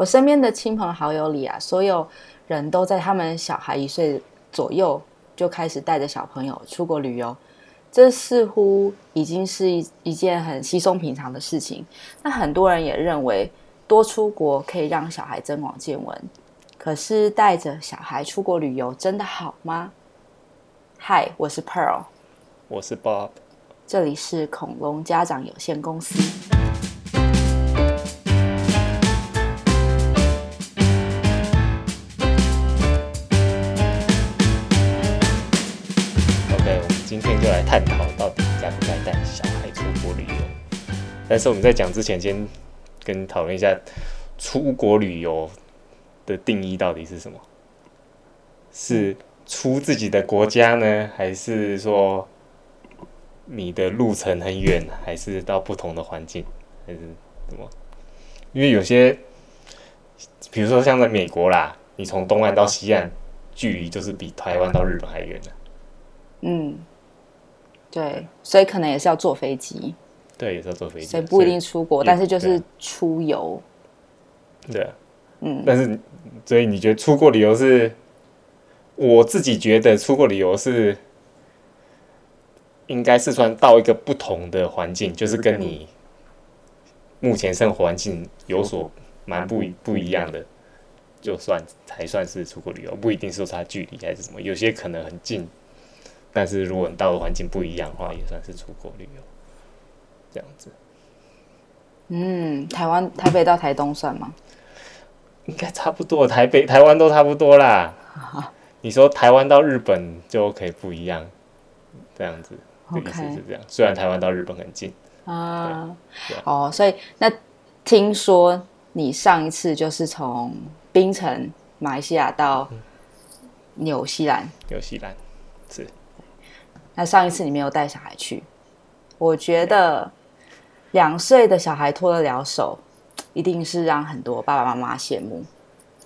我身边的亲朋好友里啊，所有人都在他们小孩一岁左右就开始带着小朋友出国旅游，这似乎已经是一一件很稀松平常的事情。那很多人也认为多出国可以让小孩增广见闻，可是带着小孩出国旅游真的好吗？嗨，我是 Pearl，我是 Bob，这里是恐龙家长有限公司。就来探讨到底该不该带小孩出国旅游。但是我们在讲之前，先跟讨论一下出国旅游的定义到底是什么？是？出自己的国家呢，还是说你的路程很远，还是到不同的环境，还是什么？因为有些，比如说像在美国啦，你从东岸到西岸，距离就是比台湾到日本还远呢。嗯，对，所以可能也是要坐飞机。对，也是要坐飞机。所以不一定出国，但是就是出游。对啊。嗯。但是，所以你觉得出国旅游是？我自己觉得出国旅游是，应该是算到一个不同的环境，就是跟你目前生活环境有所蛮不不一样的，就算才算是出国旅游，不一定说它距离还是什么，有些可能很近，但是如果你到的环境不一样的话，也算是出国旅游，这样子。嗯，台湾台北到台东算吗？应该差不多，台北台湾都差不多啦。你说台湾到日本就可以不一样，这样子.意思是这样。虽然台湾到日本很近啊，哦，所以那听说你上一次就是从槟城马来西亚到纽西兰，纽西兰是。那上一次你没有带小孩去，我觉得两岁的小孩脱得了手，一定是让很多爸爸妈妈羡慕。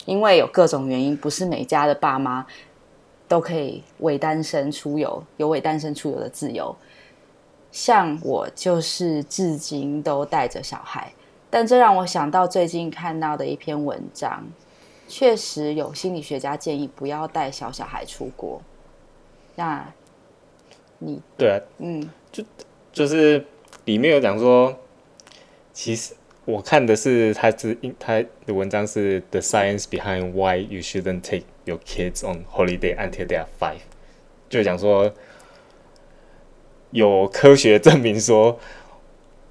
因为有各种原因，不是每家的爸妈都可以伪单身出游，有伪单身出游的自由。像我就是至今都带着小孩，但这让我想到最近看到的一篇文章，确实有心理学家建议不要带小小孩出国。那你对啊，嗯，就就是里面有讲说，其实。我看的是他是他的文章是 The Science Behind Why You Shouldn't Take Your Kids on Holiday Until They Are Five，就讲说有科学证明说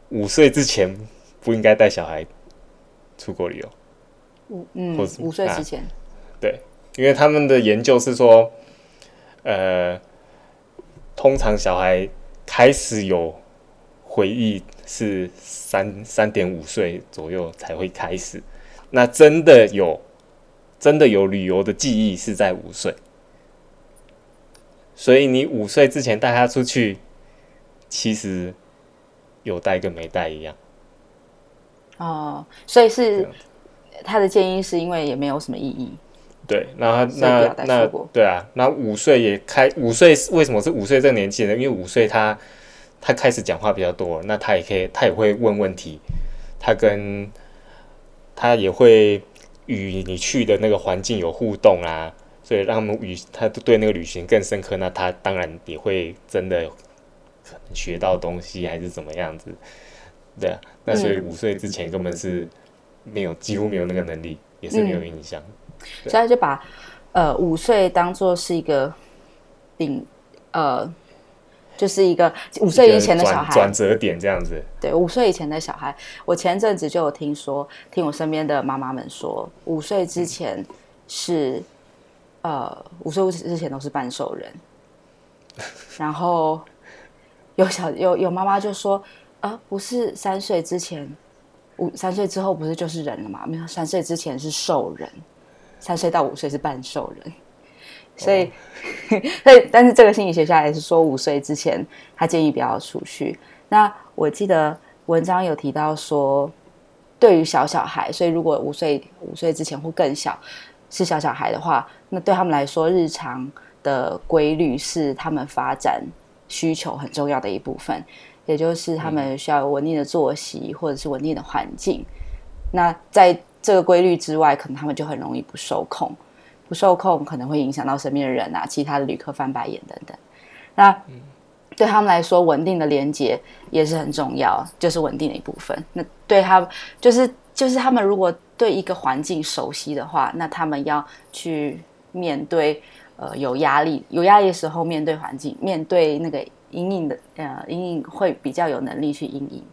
五岁之前不应该带小孩出国旅游。五嗯，五岁之前、啊。对，因为他们的研究是说，呃，通常小孩开始有回忆。是三三点五岁左右才会开始，那真的有真的有旅游的记忆是在五岁，所以你五岁之前带他出去，其实有带跟没带一样。哦，所以是他的建议是因为也没有什么意义。对，那那那对啊，那五岁也开五岁为什么是五岁这个年纪呢？因为五岁他。他开始讲话比较多，那他也可以，他也会问问题，他跟他也会与你去的那个环境有互动啊，所以让他们与他对那个旅行更深刻，那他当然也会真的可能学到东西，还是怎么样子，对啊，那所以五岁之前根本是没有，几乎没有那个能力，也是没有印象，嗯、所以他就把呃五岁当做是一个顶呃。就是一个五岁以前的小孩转折点这样子。对，五岁以前的小孩，我前阵子就有听说，听我身边的妈妈们说，五岁之前是，呃，五岁之前都是半兽人。然后有小有有妈妈就说，啊、呃，不是三岁之前，五三岁之后不是就是人了吗？没有，三岁之前是兽人，三岁到五岁是半兽人。所以，所以，但是这个心理学家也是说，五岁之前他建议不要出去。那我记得文章有提到说，对于小小孩，所以如果五岁五岁之前或更小是小小孩的话，那对他们来说，日常的规律是他们发展需求很重要的一部分，也就是他们需要有稳定的作息或者是稳定的环境。那在这个规律之外，可能他们就很容易不受控，不受控可能会影响到身边的人啊，其他的旅客翻白眼等等。那对他们来说，稳定的连接也是很重要，就是稳定的一部分。那对他就是就是他们如果对一个环境熟悉的话，那他们要去面对呃有压力有压力的时候，面对环境，面对那个阴影的呃阴影会比较有能力去阴影。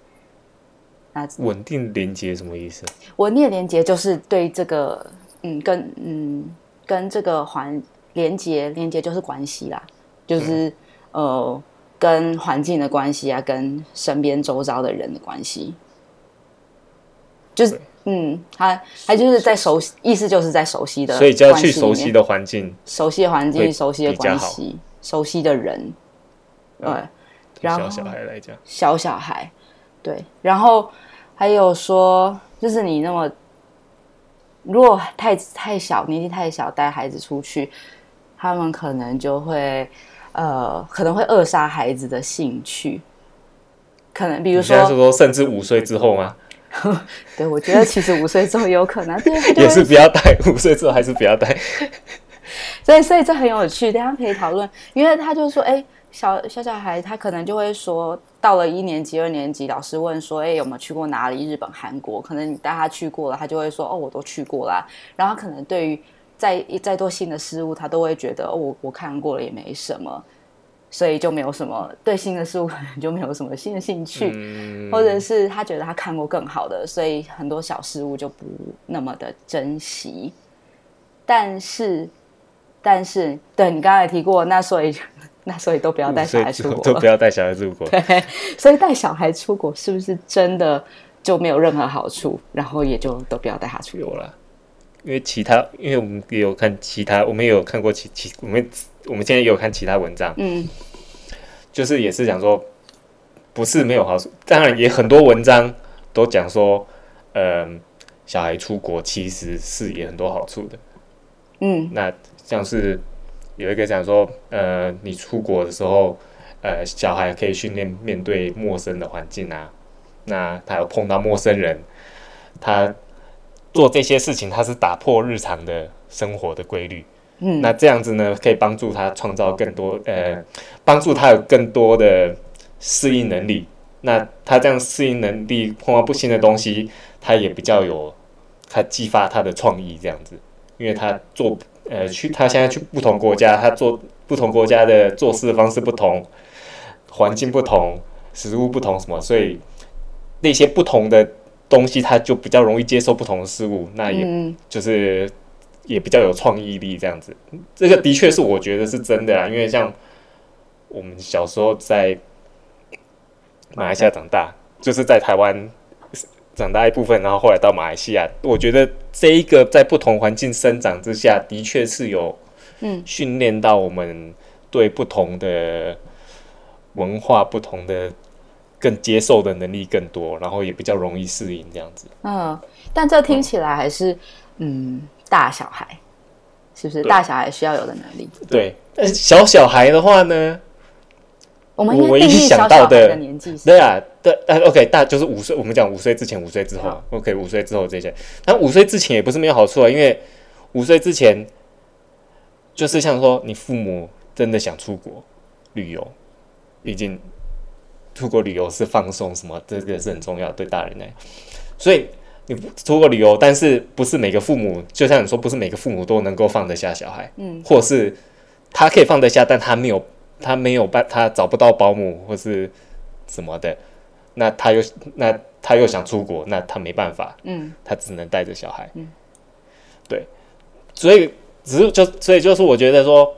那稳定连接什么意思？稳定的连接就是对这个嗯跟嗯跟这个环连接连接就是关系啦，就是、嗯、呃。跟环境的关系啊，跟身边周遭的人的关系，就是嗯，他他就是在熟悉，意思就是在熟悉的，所以就要去熟悉的环境，熟悉的环境，熟悉的关系，熟悉的人，对，然后小小孩来讲，小小孩，对，然后还有说，就是你那么如果太太小，年纪太小，带孩子出去，他们可能就会。呃，可能会扼杀孩子的兴趣，可能比如说，是说甚至五岁之后吗？对，我觉得其实五岁之后有可能，也是不要带，五岁之后还是不要带。所以，所以这很有趣，大家可以讨论。因为他就说，哎，小小小孩他可能就会说，到了一年级、二年级，老师问说，哎，有没有去过哪里？日本、韩国？可能你带他去过了，他就会说，哦，我都去过啦。然后可能对于。再再多新的事物，他都会觉得哦，我我看过了也没什么，所以就没有什么对新的事物 可能就没有什么新的兴趣，嗯、或者是他觉得他看过更好的，所以很多小事物就不那么的珍惜。但是，但是，对你刚才提过，那所以 那所以都不要带小孩出国，都 不要带小孩出国。对，所以带小孩出国是不是真的就没有任何好处？然后也就都不要带他出国了。因为其他，因为我们也有看其他，我们也有看过其其，我们我们现在也有看其他文章，嗯，就是也是讲说，不是没有好处，当然也很多文章都讲说，嗯、呃，小孩出国其实是也很多好处的，嗯，那像是有一个讲说，呃，你出国的时候，呃，小孩可以训练面对陌生的环境啊，那他有碰到陌生人，他。做这些事情，他是打破日常的生活的规律。嗯，那这样子呢，可以帮助他创造更多，呃，帮助他有更多的适应能力。那他这样适应能力，碰到不新的东西，他也比较有，他激发他的创意这样子。因为他做，呃，去他现在去不同国家，他做不同国家的做事方式不同，环境不同，食物不同，什么，所以那些不同的。东西他就比较容易接受不同的事物，那也就是也比较有创意力这样子。这个的确是我觉得是真的啊，因为像我们小时候在马来西亚长大，就是在台湾长大一部分，然后后来到马来西亚，我觉得这一个在不同环境生长之下的确是有嗯训练到我们对不同的文化、不同的。更接受的能力更多，然后也比较容易适应这样子。嗯，但这听起来还是嗯，嗯大小孩，是不是大小孩需要有的能力？对，但小小孩的话呢，我们唯一想到的年纪，对啊，对呃，OK，大就是五岁，我们讲五岁之前，五岁之后好，OK，五岁之后这些，但五岁之前也不是没有好处啊，因为五岁之前就是像说你父母真的想出国旅游，毕竟。出国旅游是放松，什么这个是很重要，对大人来。所以你出国旅游，但是不是每个父母，就像你说，不是每个父母都能够放得下小孩，嗯，或是他可以放得下，但他没有，他没有办，他找不到保姆或是什么的，那他又那他又想出国，那他没办法，嗯，他只能带着小孩，嗯，对，所以只是就所以就是我觉得说。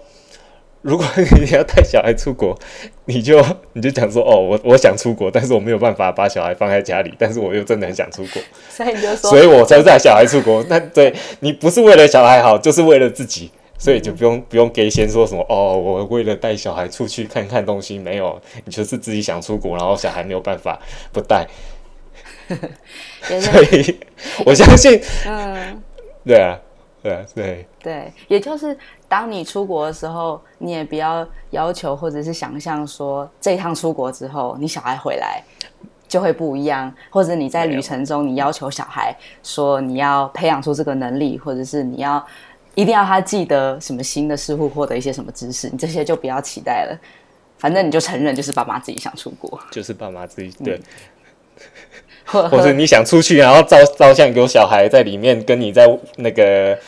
如果你要带小孩出国，你就 你就讲说哦，我我想出国，但是我没有办法把小孩放在家里，但是我又真的很想出国，所以你就说，所以我才带小孩出国。那对你不是为了小孩好，就是为了自己，所以就不用、嗯、不用给先说什么哦，我为了带小孩出去看看东西，没有，你就是自己想出国，然后小孩没有办法不带。所以我相信，嗯，对啊。对啊对对，也就是当你出国的时候，你也不要要求或者是想象说，这一趟出国之后，你小孩回来就会不一样，或者你在旅程中，你要求小孩说你要培养出这个能力，或者是你要一定要他记得什么新的事物，获得一些什么知识，你这些就不要期待了。反正你就承认，就是爸妈自己想出国，就是爸妈自己对，或者你想出去，然后照照相给我小孩在里面，跟你在那个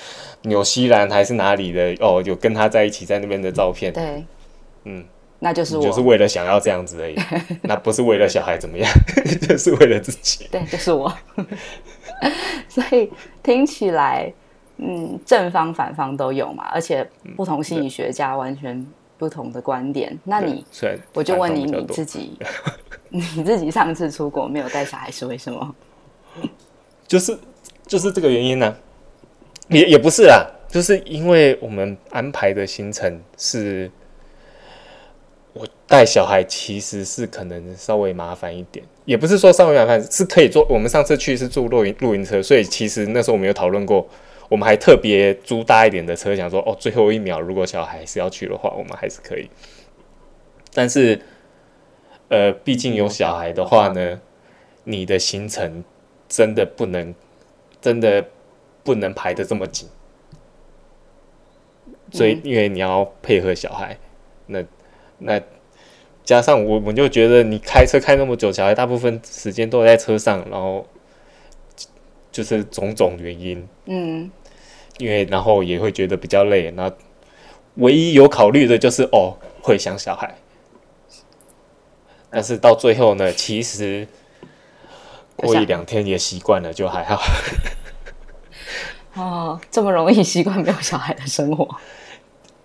纽西兰还是哪里的哦，有跟他在一起在那边的照片，对，嗯。那就是我，就是为了想要这样子而已，那不是为了小孩怎么样，就是为了自己。对，就是我。所以听起来，嗯，正方反方都有嘛，而且不同心理学家完全不同的观点。嗯、那你，我就问你，你自己，你自己上次出国没有带小孩是为什么？就是就是这个原因呢、啊？也也不是啊，就是因为我们安排的行程是。我带小孩其实是可能稍微麻烦一点，也不是说稍微麻烦，是可以坐。我们上次去是坐露营露营车，所以其实那时候我们有讨论过，我们还特别租大一点的车，想说哦，最后一秒如果小孩是要去的话，我们还是可以。但是，呃，毕竟有小孩的话呢，你的行程真的不能，真的不能排的这么紧，所以因为你要配合小孩，那。那加上我，我就觉得你开车开那么久，小孩大部分时间都在车上，然后就是种种原因，嗯，因为然后也会觉得比较累。那唯一有考虑的就是哦，会想小孩，但是到最后呢，其实过一两天也习惯了，就还好。哦，这么容易习惯没有小孩的生活，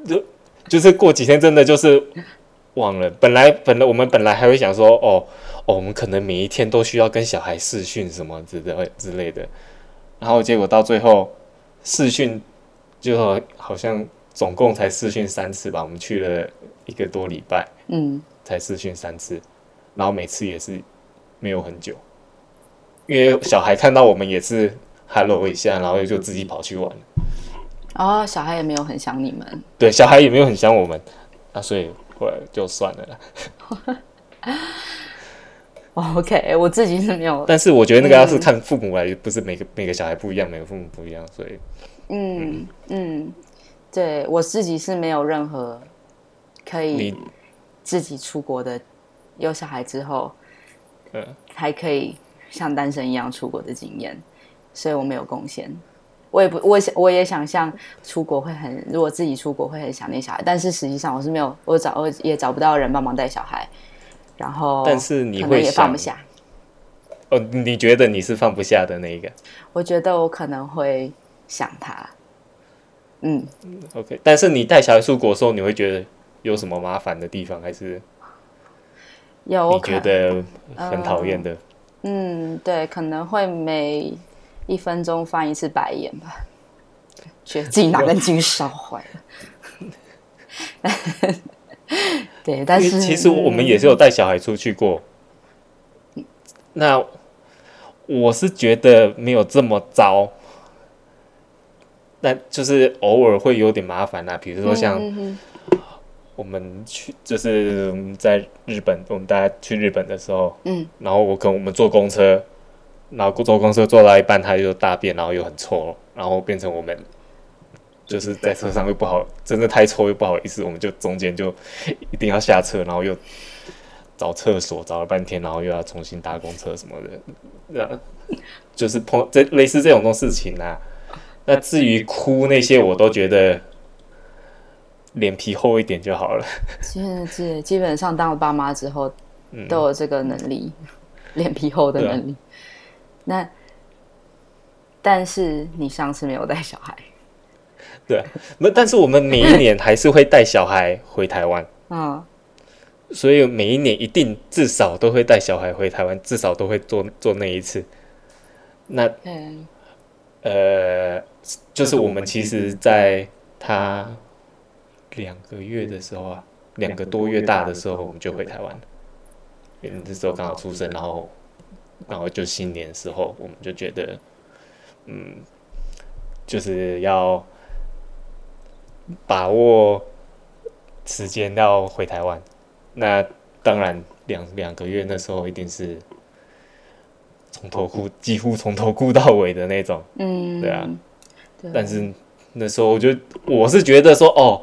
就就是过几天真的就是。忘了，本来本来我们本来还会想说，哦哦，我们可能每一天都需要跟小孩视讯什么之类之类的，然后结果到最后视讯就好像总共才试训三次吧，我们去了一个多礼拜，嗯，才试训三次，然后每次也是没有很久，因为小孩看到我们也是 hello 一下，然后就自己跑去玩了。哦，小孩也没有很想你们，对，小孩也没有很想我们，啊，所以后来。就算了啦。OK，我自己是没有。但是我觉得那个要是看父母来，嗯、不是每个每个小孩不一样，每个父母不一样，所以。嗯嗯，对我自己是没有任何可以自己出国的，有小孩之后，嗯，还可以像单身一样出国的经验，所以我没有贡献。我也不，我想我也想象出国会很，如果自己出国会很想念小孩，但是实际上我是没有，我找我也找不到人帮忙带小孩，然后但是你会也放不下。哦，你觉得你是放不下的那一个？我觉得我可能会想他。嗯，OK，但是你带小孩出国的时候，你会觉得有什么麻烦的地方，还是有你觉得很讨厌的？嗯，对，可能会每。一分钟翻一次白眼吧，觉得自己哪根筋烧坏了。对，但是其实我们也是有带小孩出去过。嗯、那我是觉得没有这么糟，但就是偶尔会有点麻烦啊。比如说像我们去，就是在日本，我们大家去日本的时候，嗯，然后我跟我们坐公车。然后坐公车坐到一半，他就大便，然后又很臭，然后变成我们就是在车上又不好，真的太臭又不好意思，我们就中间就一定要下车，然后又找厕所找了半天，然后又要重新搭公车什么的，那就是碰这类似这种种事情啊。那至于哭那些，我都觉得脸皮厚一点就好了。现在是基本上当了爸妈之后，都有这个能力，嗯、脸皮厚的能力。那，但是你上次没有带小孩，对，那但是我们每一年还是会带小孩回台湾，嗯，所以每一年一定至少都会带小孩回台湾，至少都会做做那一次。那，嗯，呃，就是我们其实在他两个月的时候啊，两个多月大的时候，我们就回台湾了，因为那时候刚好出生，然后。然后就新年的时候，我们就觉得，嗯，就是要把握时间要回台湾。那当然两两个月那时候一定是从头哭，几乎从头哭到尾的那种。嗯，对啊。对。但是那时候我就我是觉得说，哦，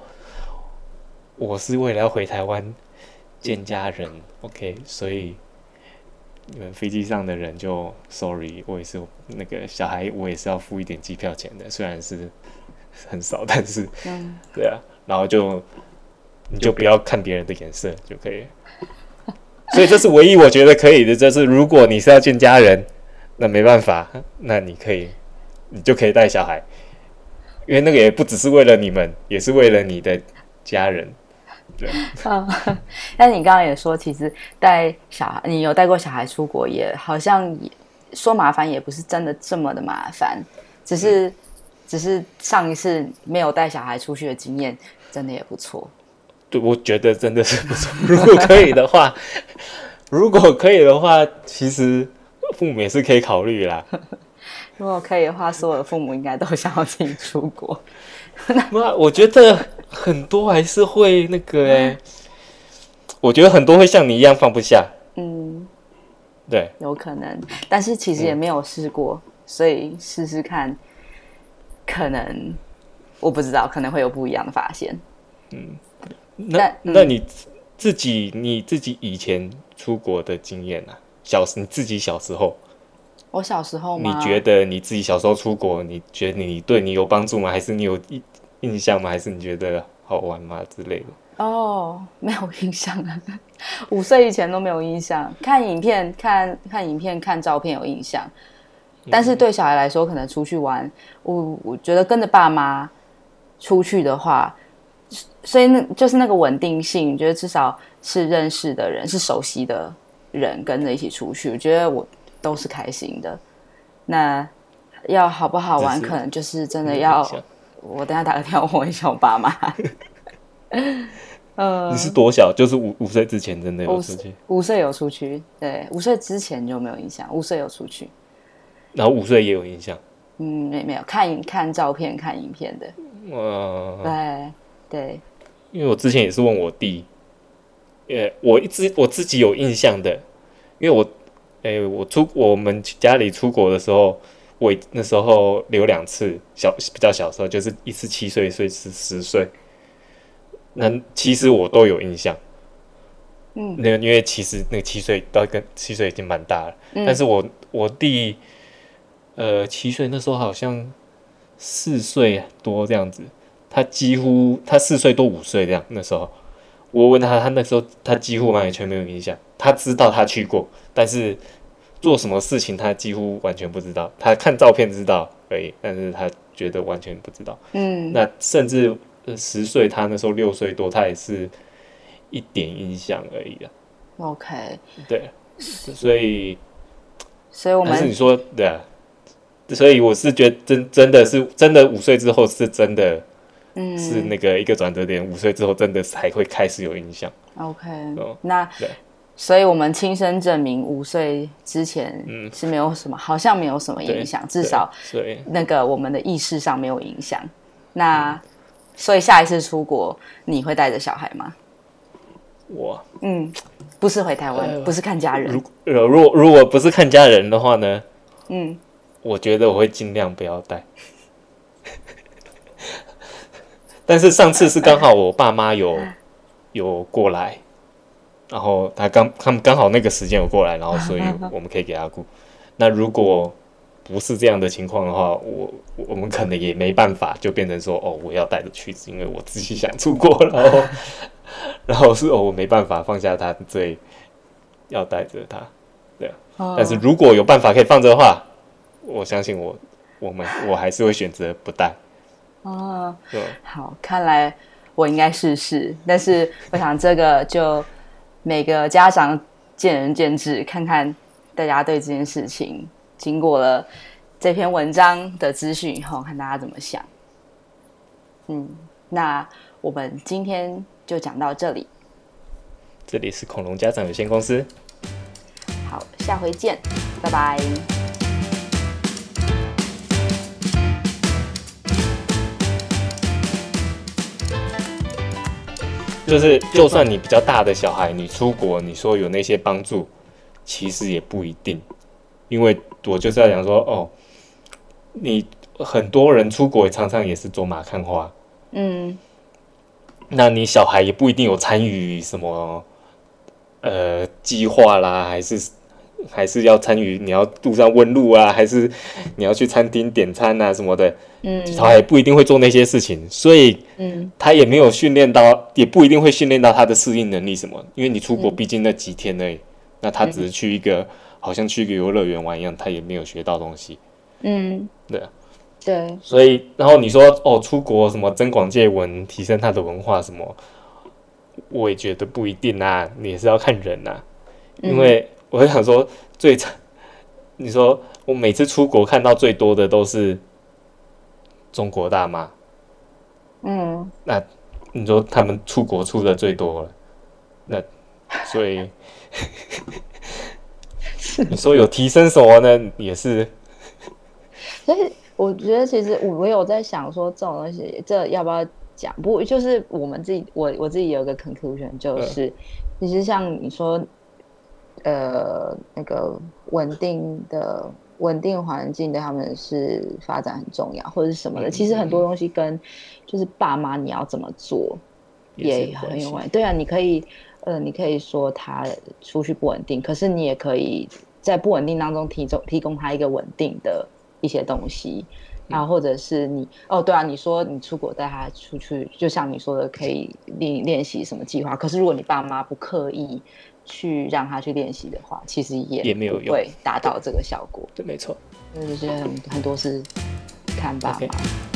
我是为了要回台湾见家人，OK，所以你们飞机上的人就 sorry，我也是那个小孩，我也是要付一点机票钱的，虽然是很少，但是，嗯，对啊，然后就你就不要看别人的眼色就可以。所以这是唯一我觉得可以的，就是如果你是要见家人，那没办法，那你可以，你就可以带小孩，因为那个也不只是为了你们，也是为了你的家人，对。嗯，但你刚刚也说，其实带小孩，你有带过小孩出国，也好像也说麻烦，也不是真的这么的麻烦，只是，嗯、只是上一次没有带小孩出去的经验，真的也不错。对，我觉得真的是不错。如果可以的话，如果可以的话，其实父母也是可以考虑啦。如果可以的话，所有的父母应该都想要自己出国。那我觉得很多还是会那个哎，我觉得很多会像你一样放不下。嗯，对，有可能，但是其实也没有试过，嗯、所以试试看，可能我不知道，可能会有不一样的发现。嗯。那那你自己你自己以前出国的经验啊，小时你自己小时候，我小时候吗？你觉得你自己小时候出国，你觉得你对你有帮助吗？还是你有印印象吗？还是你觉得好玩吗之类的？哦，没有印象啊，五岁以前都没有印象。看影片，看看影片，看照片有印象，但是对小孩来说，可能出去玩，我我觉得跟着爸妈出去的话。所以那就是那个稳定性，觉得至少是认识的人，是熟悉的人跟着一起出去，我觉得我都是开心的。那要好不好玩，可能就是真的要我等下打个电话问一下我爸妈。呃，你是多小？就是五五岁之前真的有出去？五岁有出去，对，五岁之前就没有印象。五岁有出去，然后五岁也有印象。嗯，没没有看看照片、看影片的。哇，对。对，因为我之前也是问我弟，呃，我一直我自己有印象的，因为我，哎，我出我们家里出国的时候，我那时候留两次，小比较小时候，就是一次七岁，一次十岁，那其实我都有印象，嗯，那个因为其实那个七岁到跟七岁已经蛮大了，嗯，但是我我弟，呃，七岁那时候好像四岁多这样子。他几乎他四岁多五岁这样，那时候我问他，他那时候他几乎完全没有印象。他知道他去过，但是做什么事情他几乎完全不知道。他看照片知道而已，但是他觉得完全不知道。嗯，那甚至十岁，他那时候六岁多，他也是一点印象而已啊。OK，对，所以所以我们是你说对啊，所以我是觉得真真的是真的五岁之后是真的。嗯，是那个一个转折点，五岁之后真的才会开始有印象。OK，那，所以我们亲身证明，五岁之前是没有什么，好像没有什么影响，至少那个我们的意识上没有影响。那所以下一次出国，你会带着小孩吗？我，嗯，不是回台湾，不是看家人。如如果如果不是看家人的话呢？嗯，我觉得我会尽量不要带。但是上次是刚好我爸妈有有过来，然后他刚他们刚好那个时间有过来，然后所以 我们可以给他顾。那如果不是这样的情况的话，我我们可能也没办法，就变成说哦，我要带着去，因为我自己想出国，然 后然后是哦，我没办法放下他，所以要带着他。对，但是如果有办法可以放着的话，我相信我我们我还是会选择不带。哦，对，好，看来我应该试试，但是我想这个就每个家长见仁见智，看看大家对这件事情经过了这篇文章的资讯以后，看大家怎么想。嗯，那我们今天就讲到这里。这里是恐龙家长有限公司。好，下回见，拜拜。就是，就算你比较大的小孩，你出国，你说有那些帮助，其实也不一定。因为我就是要讲说，哦，你很多人出国常常也是走马看花，嗯，那你小孩也不一定有参与什么，呃，计划啦，还是还是要参与，你要路上问路啊，还是你要去餐厅点餐啊什么的，嗯，他也不一定会做那些事情，所以，嗯，他也没有训练到，也不一定会训练到他的适应能力什么，因为你出国毕竟那几天而已，那他只是去一个。好像去一个游乐园玩一样，他也没有学到东西。嗯，对，对。所以，然后你说哦，出国什么增广见闻，提升他的文化什么，我也觉得不一定啊。你也是要看人呐、啊，因为我想说最惨，你说我每次出国看到最多的都是中国大妈。嗯，那你说他们出国出的最多了，那所以。你说有提升什么呢？也是，所以我觉得其实我有在想说这种东西，这要不要讲？不，就是我们自己，我我自己有一个 conclusion，就是、嗯、其实像你说，呃，那个稳定的稳定环境对他们是发展很重要，或者是什么的。嗯、其实很多东西跟就是爸妈你要怎么做也很有关系。对啊，你可以。呃，你可以说他出去不稳定，可是你也可以在不稳定当中提供提供他一个稳定的一些东西，然后或者是你哦，对啊，你说你出国带他出去，就像你说的，可以练练习什么计划。可是如果你爸妈不刻意去让他去练习的话，其实也也没有用，会达到这个效果。对，没错，就是这些很很多是看爸妈。Okay.